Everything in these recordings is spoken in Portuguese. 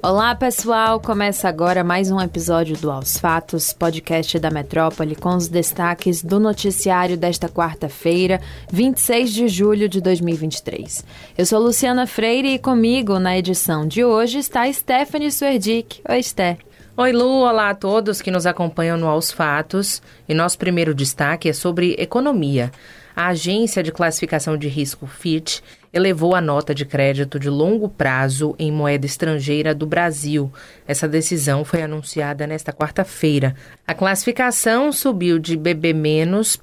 Olá, pessoal! Começa agora mais um episódio do Aos Fatos, podcast da Metrópole, com os destaques do noticiário desta quarta-feira, 26 de julho de 2023. Eu sou Luciana Freire e comigo na edição de hoje está Stephanie Suerdick. Oi, Sté. Oi, Lu. Olá a todos que nos acompanham no Aos Fatos. E nosso primeiro destaque é sobre economia. A agência de classificação de risco Fitch elevou a nota de crédito de longo prazo em moeda estrangeira do Brasil. Essa decisão foi anunciada nesta quarta-feira. A classificação subiu de BB-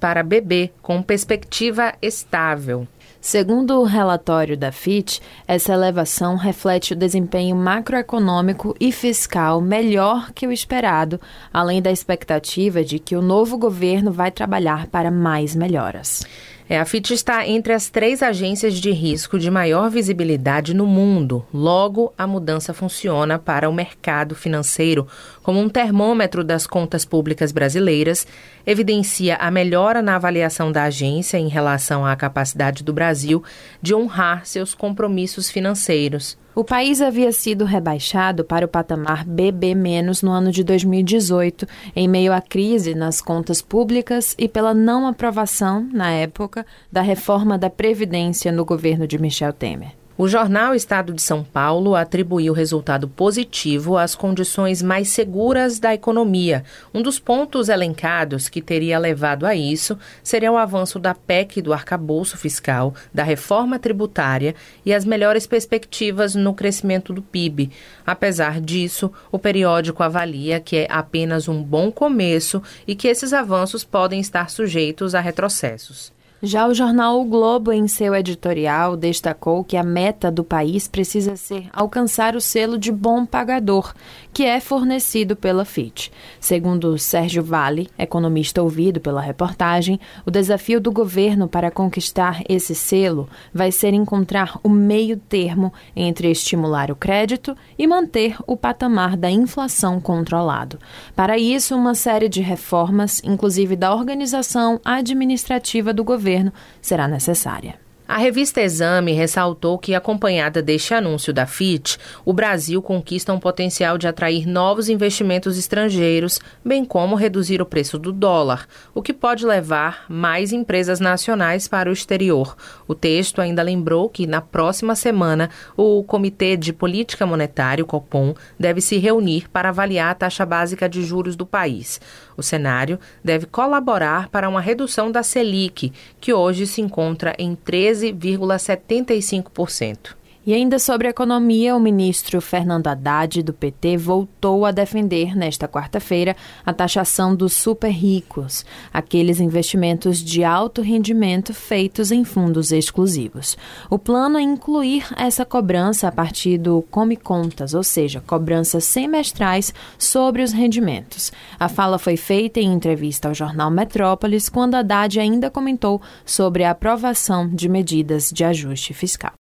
para BB, com perspectiva estável. Segundo o relatório da FIT, essa elevação reflete o desempenho macroeconômico e fiscal melhor que o esperado, além da expectativa de que o novo governo vai trabalhar para mais melhoras. É, a FIT está entre as três agências de risco de maior visibilidade no mundo. Logo, a mudança funciona para o mercado financeiro como um termômetro das contas públicas brasileiras, evidencia a melhora na avaliação da agência em relação à capacidade do Brasil de honrar seus compromissos financeiros. O país havia sido rebaixado para o patamar BB- no ano de 2018, em meio à crise nas contas públicas e pela não aprovação, na época, da reforma da Previdência no governo de Michel Temer. O jornal Estado de São Paulo atribuiu resultado positivo às condições mais seguras da economia. Um dos pontos elencados que teria levado a isso seria o avanço da PEC do arcabouço fiscal, da reforma tributária e as melhores perspectivas no crescimento do PIB. Apesar disso, o periódico avalia que é apenas um bom começo e que esses avanços podem estar sujeitos a retrocessos. Já o jornal O Globo, em seu editorial, destacou que a meta do país precisa ser alcançar o selo de bom pagador, que é fornecido pela FIT. Segundo Sérgio Vale, economista ouvido pela reportagem, o desafio do governo para conquistar esse selo vai ser encontrar o meio termo entre estimular o crédito e manter o patamar da inflação controlado. Para isso, uma série de reformas, inclusive da organização administrativa do governo, governo será necessária. A revista Exame ressaltou que, acompanhada deste anúncio da FIT, o Brasil conquista um potencial de atrair novos investimentos estrangeiros, bem como reduzir o preço do dólar, o que pode levar mais empresas nacionais para o exterior. O texto ainda lembrou que, na próxima semana, o Comitê de Política Monetária, o COPOM, deve se reunir para avaliar a taxa básica de juros do país. O cenário deve colaborar para uma redução da Selic, que hoje se encontra em 13,75%. E ainda sobre economia, o ministro Fernando Haddad, do PT, voltou a defender nesta quarta-feira a taxação dos super ricos, aqueles investimentos de alto rendimento feitos em fundos exclusivos. O plano é incluir essa cobrança a partir do Come Contas, ou seja, cobranças semestrais sobre os rendimentos. A fala foi feita em entrevista ao jornal Metrópolis, quando Haddad ainda comentou sobre a aprovação de medidas de ajuste fiscal.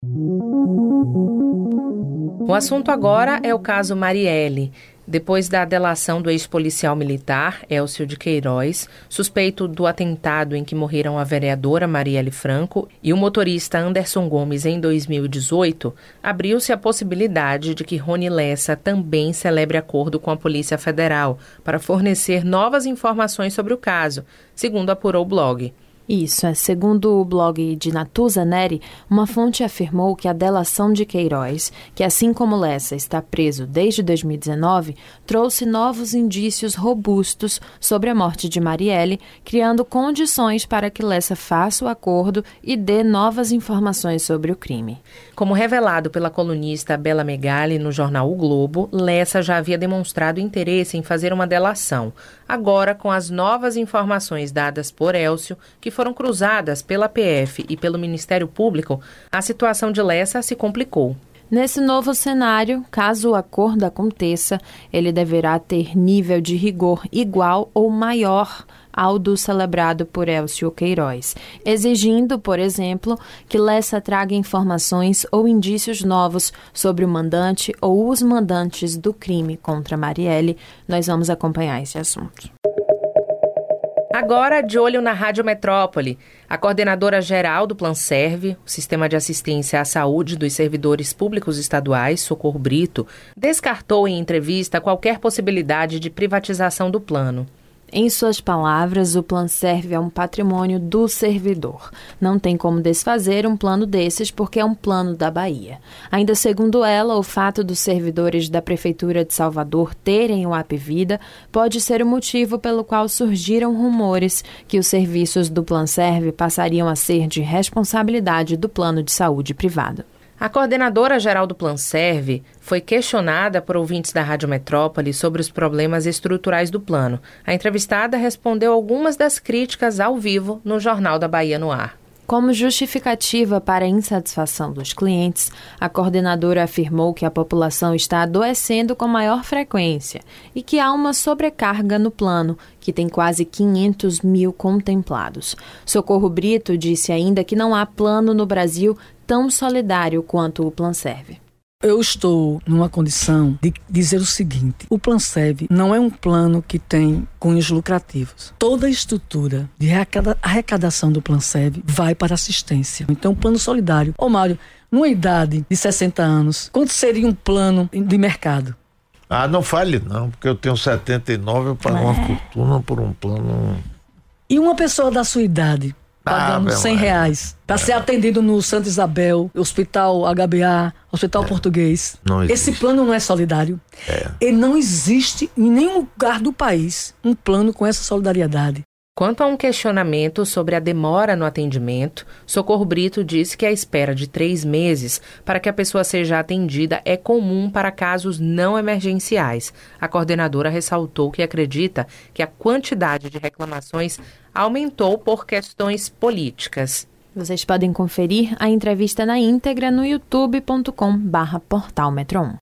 O assunto agora é o caso Marielle. Depois da delação do ex-policial militar, Elcio de Queiroz, suspeito do atentado em que morreram a vereadora Marielle Franco e o motorista Anderson Gomes em 2018, abriu-se a possibilidade de que Rony Lessa também celebre acordo com a Polícia Federal para fornecer novas informações sobre o caso, segundo apurou o blog. Isso, é. Segundo o blog de Natuza Neri, uma fonte afirmou que a delação de Queiroz, que assim como Lessa está preso desde 2019, trouxe novos indícios robustos sobre a morte de Marielle, criando condições para que Lessa faça o acordo e dê novas informações sobre o crime. Como revelado pela colunista Bela Megali no jornal O Globo, Lessa já havia demonstrado interesse em fazer uma delação. Agora, com as novas informações dadas por Elcio, que foram cruzadas pela PF e pelo Ministério Público, a situação de Lessa se complicou. Nesse novo cenário, caso o acordo aconteça, ele deverá ter nível de rigor igual ou maior ao do celebrado por Elcio Queiroz, exigindo, por exemplo, que Lessa traga informações ou indícios novos sobre o mandante ou os mandantes do crime contra Marielle. Nós vamos acompanhar esse assunto. Agora, de olho na Rádio Metrópole, a coordenadora geral do Plan Serve, o Sistema de Assistência à Saúde dos Servidores Públicos Estaduais, Socorro Brito, descartou em entrevista qualquer possibilidade de privatização do plano. Em suas palavras, o plano serve a um patrimônio do servidor. Não tem como desfazer um plano desses porque é um plano da Bahia. Ainda segundo ela, o fato dos servidores da Prefeitura de Salvador terem o App Vida pode ser o motivo pelo qual surgiram rumores que os serviços do Plan Serve passariam a ser de responsabilidade do plano de saúde privado. A coordenadora geral do Plan Serve foi questionada por ouvintes da Rádio Metrópole sobre os problemas estruturais do plano. A entrevistada respondeu algumas das críticas ao vivo no Jornal da Bahia no Ar. Como justificativa para a insatisfação dos clientes, a coordenadora afirmou que a população está adoecendo com maior frequência e que há uma sobrecarga no plano, que tem quase 500 mil contemplados. Socorro Brito disse ainda que não há plano no Brasil tão solidário quanto o Plan Serve. Eu estou numa condição de dizer o seguinte: o Plan Serve não é um plano que tem cunhos lucrativos. Toda a estrutura de arrecadação do Plan Serve vai para assistência. Então, um plano solidário. Ô Mário, numa idade de 60 anos, quanto seria um plano de mercado? Ah, não fale não, porque eu tenho 79, eu pago é. uma fortuna por um plano. E uma pessoa da sua idade, pagando ah, 100 reais para é. ser atendido no Santa Isabel, Hospital HBA, Hospital é. Português. Esse plano não é solidário. É. E não existe em nenhum lugar do país um plano com essa solidariedade. Quanto a um questionamento sobre a demora no atendimento, Socorro Brito disse que a espera de três meses para que a pessoa seja atendida é comum para casos não emergenciais. A coordenadora ressaltou que acredita que a quantidade de reclamações aumentou por questões políticas. Vocês podem conferir a entrevista na íntegra no youtube.com barra portal Metro 1.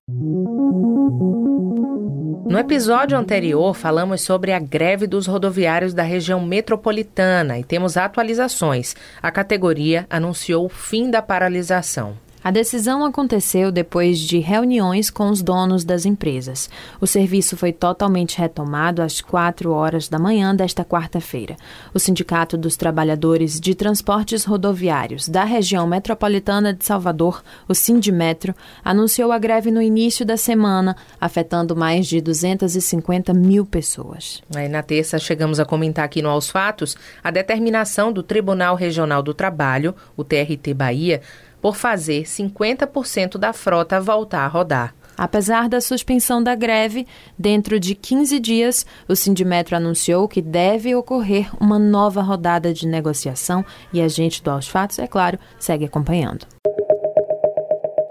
No episódio anterior, falamos sobre a greve dos rodoviários da região metropolitana e temos atualizações. A categoria anunciou o fim da paralisação. A decisão aconteceu depois de reuniões com os donos das empresas. O serviço foi totalmente retomado às 4 horas da manhã desta quarta-feira. O Sindicato dos Trabalhadores de Transportes Rodoviários da região metropolitana de Salvador, o Sindimetro, anunciou a greve no início da semana, afetando mais de 250 mil pessoas. Aí, na terça, chegamos a comentar aqui no Aos Fatos a determinação do Tribunal Regional do Trabalho, o TRT Bahia, por fazer 50% da frota voltar a rodar. Apesar da suspensão da greve, dentro de 15 dias, o Sindimetro anunciou que deve ocorrer uma nova rodada de negociação e a gente do Aos Fatos, é claro, segue acompanhando.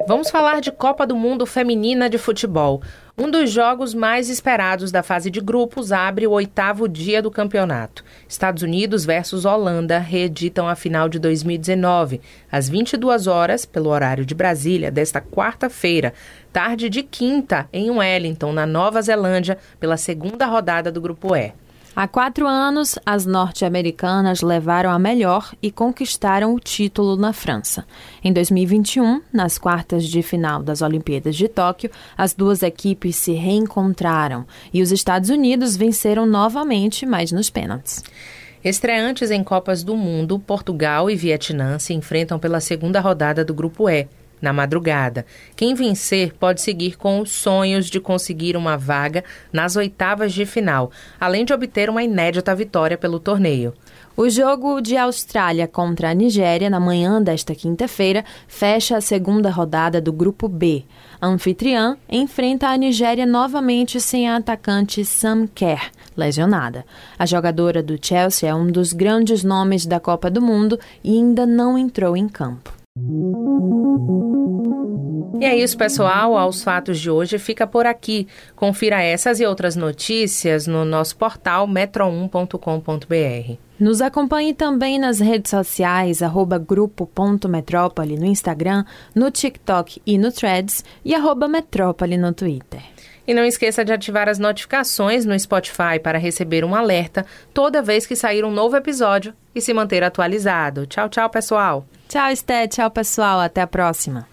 Vamos falar de Copa do Mundo Feminina de Futebol. Um dos jogos mais esperados da fase de grupos abre o oitavo dia do campeonato. Estados Unidos versus Holanda reeditam a final de 2019, às 22 horas, pelo horário de Brasília, desta quarta-feira, tarde de quinta, em Wellington, na Nova Zelândia, pela segunda rodada do Grupo E. Há quatro anos, as norte-americanas levaram a melhor e conquistaram o título na França. Em 2021, nas quartas de final das Olimpíadas de Tóquio, as duas equipes se reencontraram e os Estados Unidos venceram novamente, mas nos pênaltis. Estreantes em Copas do Mundo, Portugal e Vietnã se enfrentam pela segunda rodada do Grupo E na madrugada. Quem vencer pode seguir com os sonhos de conseguir uma vaga nas oitavas de final, além de obter uma inédita vitória pelo torneio. O jogo de Austrália contra a Nigéria na manhã desta quinta-feira fecha a segunda rodada do Grupo B. A anfitriã enfrenta a Nigéria novamente sem a atacante Sam Kerr, lesionada. A jogadora do Chelsea é um dos grandes nomes da Copa do Mundo e ainda não entrou em campo. E é isso, pessoal. Aos fatos de hoje fica por aqui. Confira essas e outras notícias no nosso portal metro1.com.br. Nos acompanhe também nas redes sociais, grupo.metrópole no Instagram, no TikTok e no Threads e arroba metrópole no Twitter. E não esqueça de ativar as notificações no Spotify para receber um alerta toda vez que sair um novo episódio e se manter atualizado. Tchau, tchau, pessoal! Tchau, Esté. Tchau, pessoal. Até a próxima.